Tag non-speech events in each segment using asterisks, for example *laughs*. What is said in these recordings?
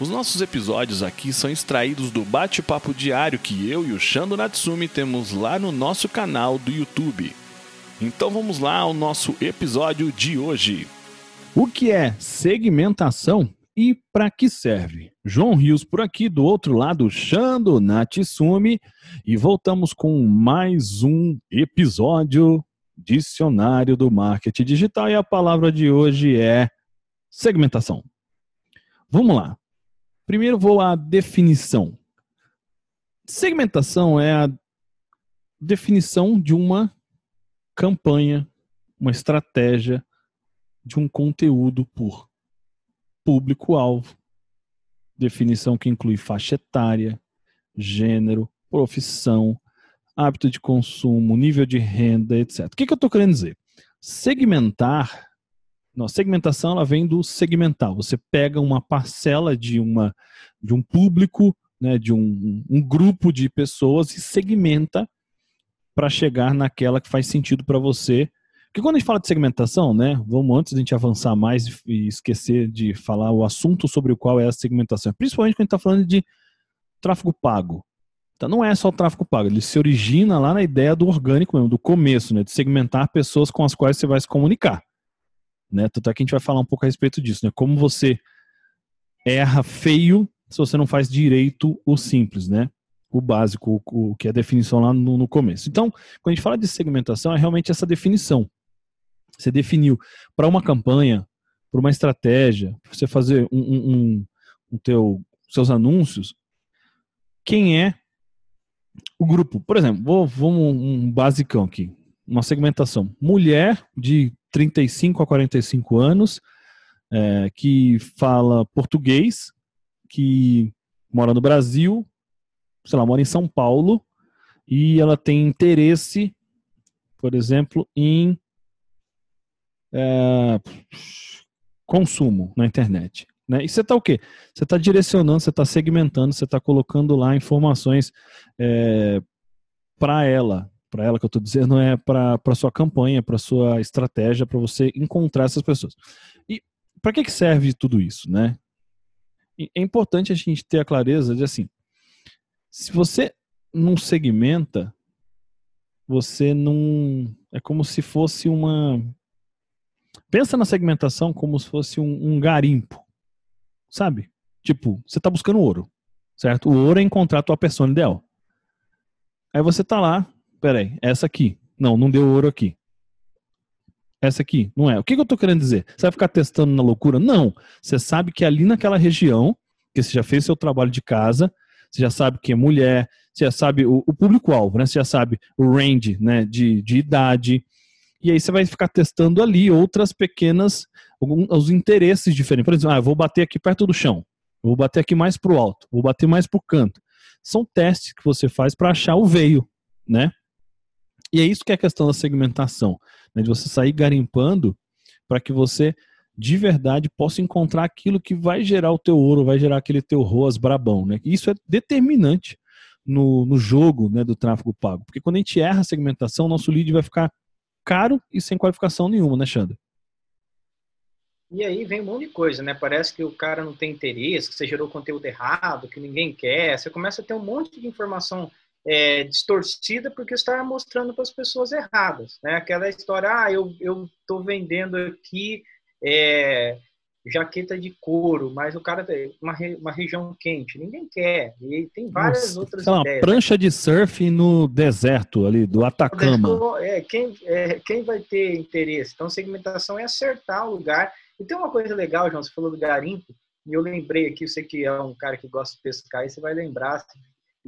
Os nossos episódios aqui são extraídos do bate-papo diário que eu e o Shando Natsumi temos lá no nosso canal do YouTube. Então vamos lá ao nosso episódio de hoje. O que é segmentação e para que serve? João Rios por aqui, do outro lado, Shando Natsumi, e voltamos com mais um episódio Dicionário do Marketing Digital e a palavra de hoje é segmentação. Vamos lá. Primeiro vou à definição. Segmentação é a definição de uma campanha, uma estratégia de um conteúdo por público-alvo. Definição que inclui faixa etária, gênero, profissão, hábito de consumo, nível de renda, etc. O que, eu estou querendo dizer? Segmentar não, segmentação ela vem do segmental. Você pega uma parcela de, uma, de um público, né, de um, um grupo de pessoas e segmenta para chegar naquela que faz sentido para você. Porque quando a gente fala de segmentação, né, vamos antes de a gente avançar mais e esquecer de falar o assunto sobre o qual é a segmentação, principalmente quando a gente está falando de tráfego pago. Então não é só o tráfego pago, ele se origina lá na ideia do orgânico mesmo, do começo, né, de segmentar pessoas com as quais você vai se comunicar. Né? Tanto é que a gente vai falar um pouco a respeito disso, né? Como você erra feio se você não faz direito o simples, né? O básico, o, que é a definição lá no, no começo. Então, quando a gente fala de segmentação, é realmente essa definição. Você definiu para uma campanha, para uma estratégia, para você fazer um, um, um, um teu, seus anúncios, quem é o grupo. Por exemplo, vou, vamos um basicão aqui, uma segmentação. Mulher de 35 a 45 anos, é, que fala português, que mora no Brasil, sei lá, mora em São Paulo, e ela tem interesse, por exemplo, em é, consumo na internet. Né? E você está o quê? Você está direcionando, você está segmentando, você está colocando lá informações é, para ela, para ela que eu estou dizendo é para sua campanha, para sua estratégia, para você encontrar essas pessoas. E para que, que serve tudo isso, né? E é importante a gente ter a clareza de assim, se você não segmenta, você não é como se fosse uma pensa na segmentação como se fosse um, um garimpo, sabe? Tipo, você está buscando ouro, certo? O ouro é encontrar a tua pessoa ideal. Aí você tá lá peraí, essa aqui. Não, não deu ouro aqui. Essa aqui, não é. O que, que eu estou querendo dizer? Você vai ficar testando na loucura? Não. Você sabe que ali naquela região, que você já fez seu trabalho de casa, você já sabe que é mulher, você já sabe o, o público-alvo, né? Você já sabe o range né? de, de idade. E aí você vai ficar testando ali outras pequenas, os interesses diferentes. Por exemplo, ah, eu vou bater aqui perto do chão, vou bater aqui mais para o alto, vou bater mais para o canto. São testes que você faz para achar o veio, né? E é isso que é a questão da segmentação, né? de você sair garimpando para que você de verdade possa encontrar aquilo que vai gerar o teu ouro, vai gerar aquele teu ROAS brabão. Né? Isso é determinante no, no jogo né, do tráfego pago. Porque quando a gente erra a segmentação, nosso lead vai ficar caro e sem qualificação nenhuma, né, Xander? E aí vem um monte de coisa, né? Parece que o cara não tem interesse, que você gerou conteúdo errado, que ninguém quer. Você começa a ter um monte de informação é, distorcida porque está mostrando para as pessoas erradas, né? Aquela história, ah, eu estou vendendo aqui é, jaqueta de couro, mas o cara tem uma, uma região quente, ninguém quer. E tem várias Nossa, outras sei ideias. Uma prancha de surf no deserto ali do Atacama. É, quem, é, quem vai ter interesse? Então, segmentação é acertar o lugar. E tem uma coisa legal, João, você falou do garimpo, e eu lembrei aqui, você que é um cara que gosta de pescar, e você vai lembrar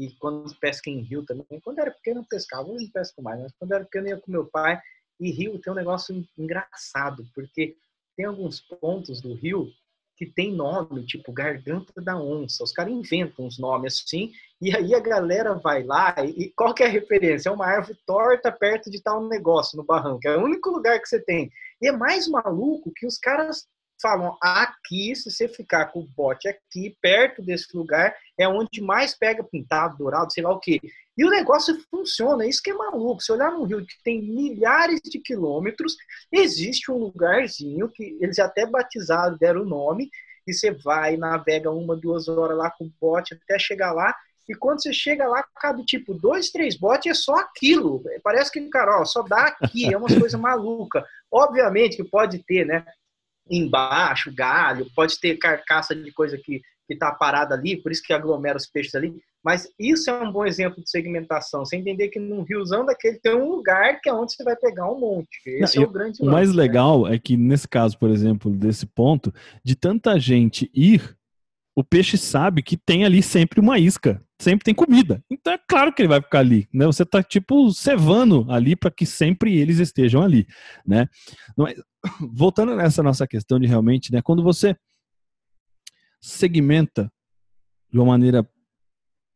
e quando pesca em rio também. Quando era pequeno eu pescava, hoje não pesco mais, mas quando era pequeno eu ia com meu pai. E rio tem um negócio engraçado, porque tem alguns pontos do rio que tem nome, tipo Garganta da Onça. Os caras inventam uns nomes assim, e aí a galera vai lá, e qual que é a referência? É uma árvore torta perto de tal negócio no barranco. É o único lugar que você tem. E é mais maluco que os caras falam aqui, se você ficar com o bote aqui, perto desse lugar, é onde mais pega pintado, dourado, sei lá o quê. E o negócio funciona, isso que é maluco. Se olhar no Rio, que tem milhares de quilômetros, existe um lugarzinho que eles até batizaram, deram o nome, e você vai, navega uma, duas horas lá com o bote até chegar lá, e quando você chega lá, cabe tipo dois, três botes, é só aquilo. Parece que, cara, ó, só dá aqui, é uma *laughs* coisa maluca. Obviamente que pode ter, né? Embaixo, galho, pode ter carcaça de coisa que está parada ali, por isso que aglomera os peixes ali. Mas isso é um bom exemplo de segmentação. Você entender que num riozão daquele tem um lugar que é onde você vai pegar um monte. Esse Não, é o grande O lance, mais né? legal né? é que nesse caso, por exemplo, desse ponto, de tanta gente ir, o peixe sabe que tem ali sempre uma isca, sempre tem comida. Então é claro que ele vai ficar ali, né? Você está tipo cevando ali para que sempre eles estejam ali, né? Mas, *coughs* voltando nessa nossa questão de realmente, né, quando você segmenta de uma maneira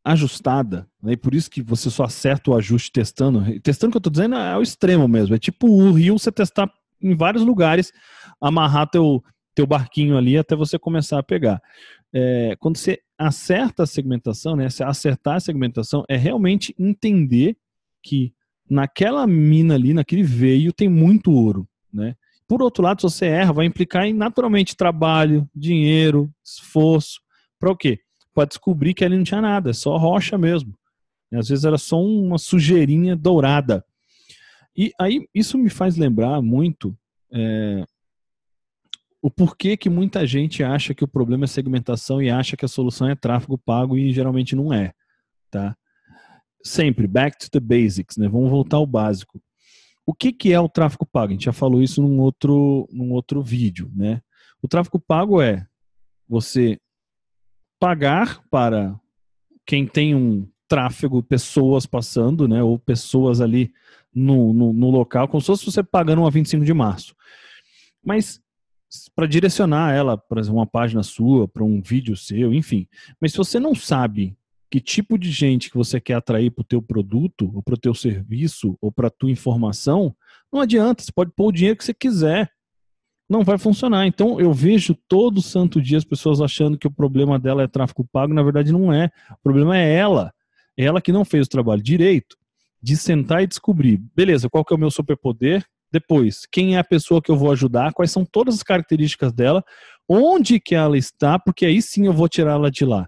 ajustada, né, e por isso que você só acerta o ajuste testando. Testando o que eu estou dizendo é o extremo mesmo. É tipo o rio você testar em vários lugares, amarrar teu, teu barquinho ali até você começar a pegar. É, quando você acerta a segmentação, né, acertar a segmentação é realmente entender que naquela mina ali, naquele veio, tem muito ouro, né? Por outro lado, se você erra, vai implicar em naturalmente trabalho, dinheiro, esforço. Para o quê? Para descobrir que ali não tinha nada, é só rocha mesmo. E às vezes era só uma sujeirinha dourada. E aí isso me faz lembrar muito é, o porquê que muita gente acha que o problema é segmentação e acha que a solução é tráfego pago e geralmente não é, tá? Sempre back to the basics, né? Vamos voltar ao básico. O que, que é o tráfego pago? A gente já falou isso num outro, num outro vídeo, né? O tráfego pago é você pagar para quem tem um tráfego, pessoas passando, né? Ou pessoas ali no, no, no local, como se fosse você pagando uma 25 de março. Mas para direcionar ela para uma página sua, para um vídeo seu, enfim. Mas se você não sabe que tipo de gente que você quer atrair para o teu produto, ou para o teu serviço, ou para a tua informação, não adianta, você pode pôr o dinheiro que você quiser. Não vai funcionar. Então eu vejo todo santo dia as pessoas achando que o problema dela é tráfego pago, na verdade não é. O problema é ela. É ela que não fez o trabalho direito de sentar e descobrir, beleza, qual que é o meu superpoder? Depois, quem é a pessoa que eu vou ajudar? Quais são todas as características dela? Onde que ela está? Porque aí sim eu vou tirá-la de lá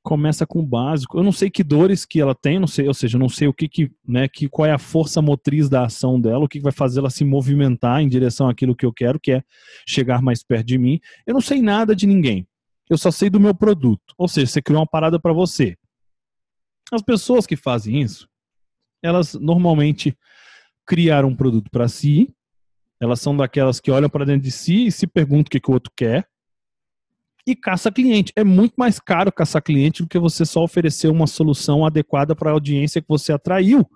começa com o básico. Eu não sei que dores que ela tem, não sei, ou seja, não sei o que, que, né, que qual é a força motriz da ação dela, o que vai fazer ela se movimentar em direção àquilo que eu quero, que é chegar mais perto de mim. Eu não sei nada de ninguém. Eu só sei do meu produto. Ou seja, você criou uma parada para você. As pessoas que fazem isso, elas normalmente criaram um produto para si. Elas são daquelas que olham para dentro de si e se perguntam o que, que o outro quer e caça cliente. É muito mais caro caçar cliente do que você só oferecer uma solução adequada para a audiência que você atraiu.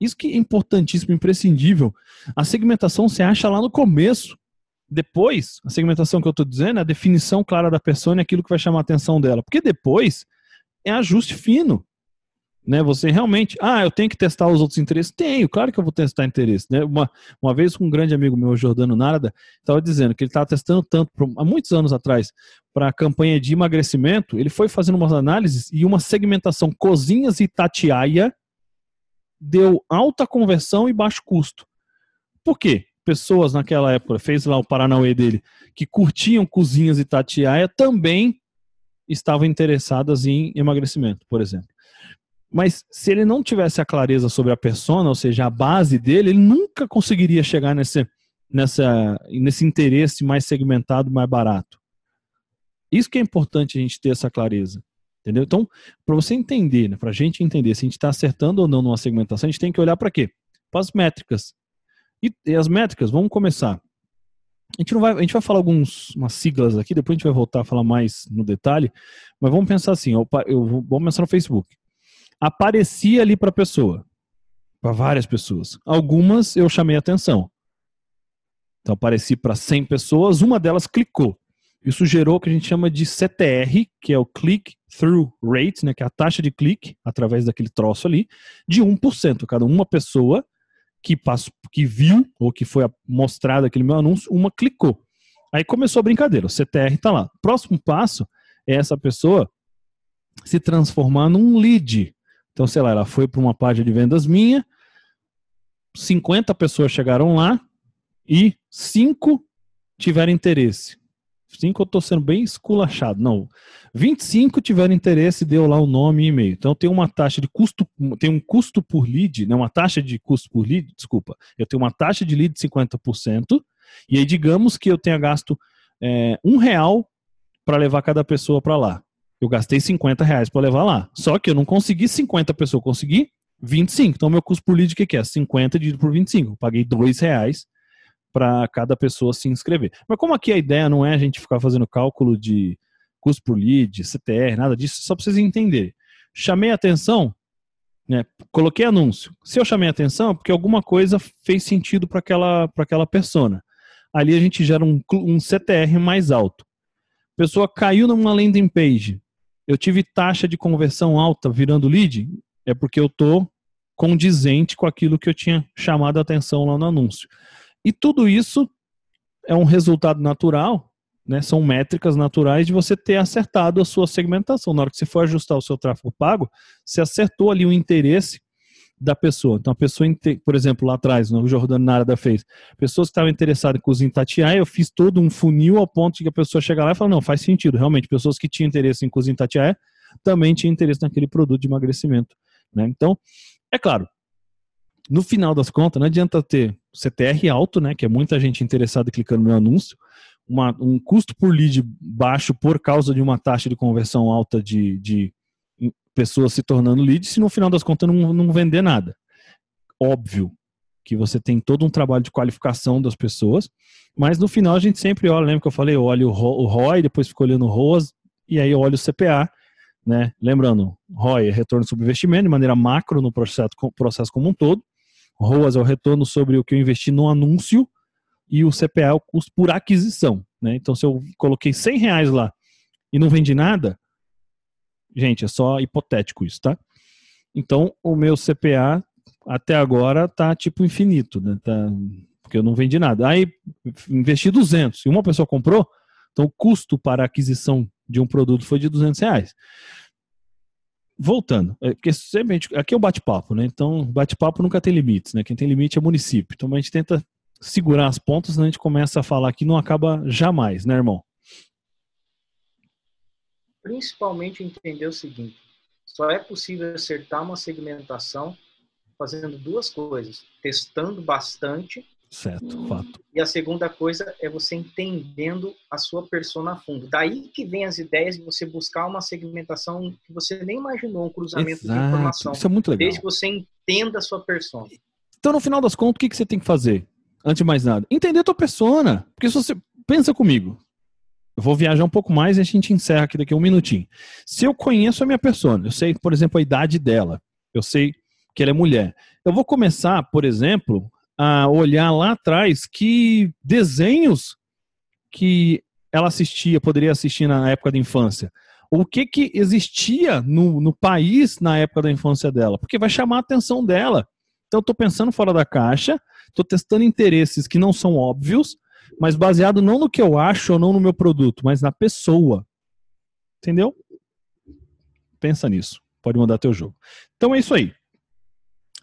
Isso que é importantíssimo, imprescindível. A segmentação você acha lá no começo. Depois, a segmentação que eu estou dizendo é a definição clara da pessoa e aquilo que vai chamar a atenção dela. Porque depois é ajuste fino né? Você realmente, ah, eu tenho que testar os outros interesses? Tenho, claro que eu vou testar interesse, né? Uma, uma vez um grande amigo meu, Jordano Narada, estava dizendo que ele estava testando tanto, há muitos anos atrás, para a campanha de emagrecimento, ele foi fazendo umas análises e uma segmentação cozinhas e tatiaia deu alta conversão e baixo custo. Por quê? Pessoas naquela época, fez lá o Paranauê dele, que curtiam cozinhas e tatiaia, também estavam interessadas em emagrecimento, por exemplo. Mas se ele não tivesse a clareza sobre a persona, ou seja, a base dele, ele nunca conseguiria chegar nesse, nessa, nesse interesse mais segmentado, mais barato. Isso que é importante a gente ter essa clareza. Entendeu? Então, para você entender, né, para a gente entender se a gente está acertando ou não numa segmentação, a gente tem que olhar para quê? Para as métricas. E, e, as métricas, vamos começar. A gente, não vai, a gente vai falar algumas siglas aqui, depois a gente vai voltar a falar mais no detalhe, mas vamos pensar assim, eu, eu, vamos pensar no Facebook aparecia ali para a pessoa, para várias pessoas. Algumas eu chamei atenção. Então apareci para 100 pessoas, uma delas clicou. Isso gerou o que a gente chama de CTR, que é o Click Through Rate, né, que é a taxa de clique através daquele troço ali, de 1%. Cada uma pessoa que, passou, que viu ou que foi mostrado aquele meu anúncio, uma clicou. Aí começou a brincadeira, o CTR está lá. Próximo passo é essa pessoa se transformar num lead. Então, sei lá, ela foi para uma página de vendas minha, 50 pessoas chegaram lá e 5 tiveram interesse. 5 eu estou sendo bem esculachado. Não. 25 tiveram interesse, deu lá o nome e e-mail. Então tem uma taxa de custo, tem um custo por lead, né, uma taxa de custo por lead, desculpa. Eu tenho uma taxa de lead de 50%, e aí digamos que eu tenha gasto é, um real para levar cada pessoa para lá. Eu gastei 50 reais para levar lá. Só que eu não consegui 50 pessoas, eu consegui 25. Então, meu custo por lead, o que, que é? 50 dividido por 25. Eu paguei 2 reais para cada pessoa se inscrever. Mas como aqui a ideia não é a gente ficar fazendo cálculo de custo por lead, CTR, nada disso, só para vocês entenderem. Chamei atenção, né, coloquei anúncio. Se eu chamei atenção é porque alguma coisa fez sentido para aquela, aquela persona. Ali a gente gera um, um CTR mais alto. Pessoa caiu numa landing page, eu tive taxa de conversão alta virando lead, é porque eu estou condizente com aquilo que eu tinha chamado a atenção lá no anúncio. E tudo isso é um resultado natural, né? São métricas naturais de você ter acertado a sua segmentação. Na hora que você for ajustar o seu tráfego pago, você acertou ali o interesse da pessoa. Então, a pessoa, por exemplo, lá atrás, no Jordano Narada fez, pessoas que estavam interessadas em cozinhar Tatiaia, eu fiz todo um funil ao ponto de que a pessoa chega lá e fala, não, faz sentido, realmente, pessoas que tinham interesse em cozinhar Tatiaia também tinham interesse naquele produto de emagrecimento. Né? Então, é claro, no final das contas, não adianta ter CTR alto, né, que é muita gente interessada clicando no meu anúncio, uma, um custo por lead baixo por causa de uma taxa de conversão alta de, de pessoas se tornando leads se no final das contas não, não vender nada. Óbvio que você tem todo um trabalho de qualificação das pessoas, mas no final a gente sempre olha, lembra que eu falei, eu olho o ROI, depois fico olhando o ROAS, e aí eu olho o CPA, né? Lembrando, ROI é retorno sobre investimento de maneira macro no processo, processo como um todo, ROAS é o retorno sobre o que eu investi no anúncio, e o CPA é o custo por aquisição, né? Então se eu coloquei 100 reais lá e não vendi nada, Gente, é só hipotético isso, tá? Então, o meu CPA até agora tá tipo infinito, né? Tá, porque eu não vendi nada. Aí investi 200 e uma pessoa comprou, então o custo para a aquisição de um produto foi de 200 reais. Voltando, é, porque sempre aqui é o bate-papo, né? Então, bate-papo nunca tem limites, né? Quem tem limite é município. Então a gente tenta segurar as pontas, né? a gente começa a falar que não acaba jamais, né, irmão? Principalmente entender o seguinte: só é possível acertar uma segmentação fazendo duas coisas: testando bastante. Certo, fato. E a segunda coisa é você entendendo a sua persona a fundo. Daí que vem as ideias de você buscar uma segmentação que você nem imaginou, um cruzamento Exato. de informação. Isso é muito legal. Desde que você entenda a sua persona. Então, no final das contas, o que, que você tem que fazer? Antes de mais nada, entender a tua persona. Porque se você pensa comigo, eu vou viajar um pouco mais e a gente encerra aqui daqui a um minutinho. Se eu conheço a minha pessoa, eu sei, por exemplo, a idade dela, eu sei que ela é mulher. Eu vou começar, por exemplo, a olhar lá atrás que desenhos que ela assistia, poderia assistir na época da infância. O que, que existia no, no país na época da infância dela? Porque vai chamar a atenção dela. Então, eu estou pensando fora da caixa, estou testando interesses que não são óbvios, mas baseado não no que eu acho ou não no meu produto, mas na pessoa. Entendeu? Pensa nisso. Pode mandar teu jogo. Então é isso aí.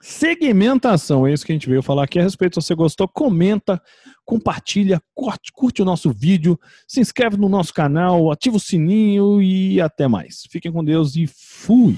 Segmentação, é isso que a gente veio falar aqui a respeito. Se você gostou, comenta, compartilha, curte, curte o nosso vídeo, se inscreve no nosso canal, ativa o sininho e até mais. Fiquem com Deus e fui!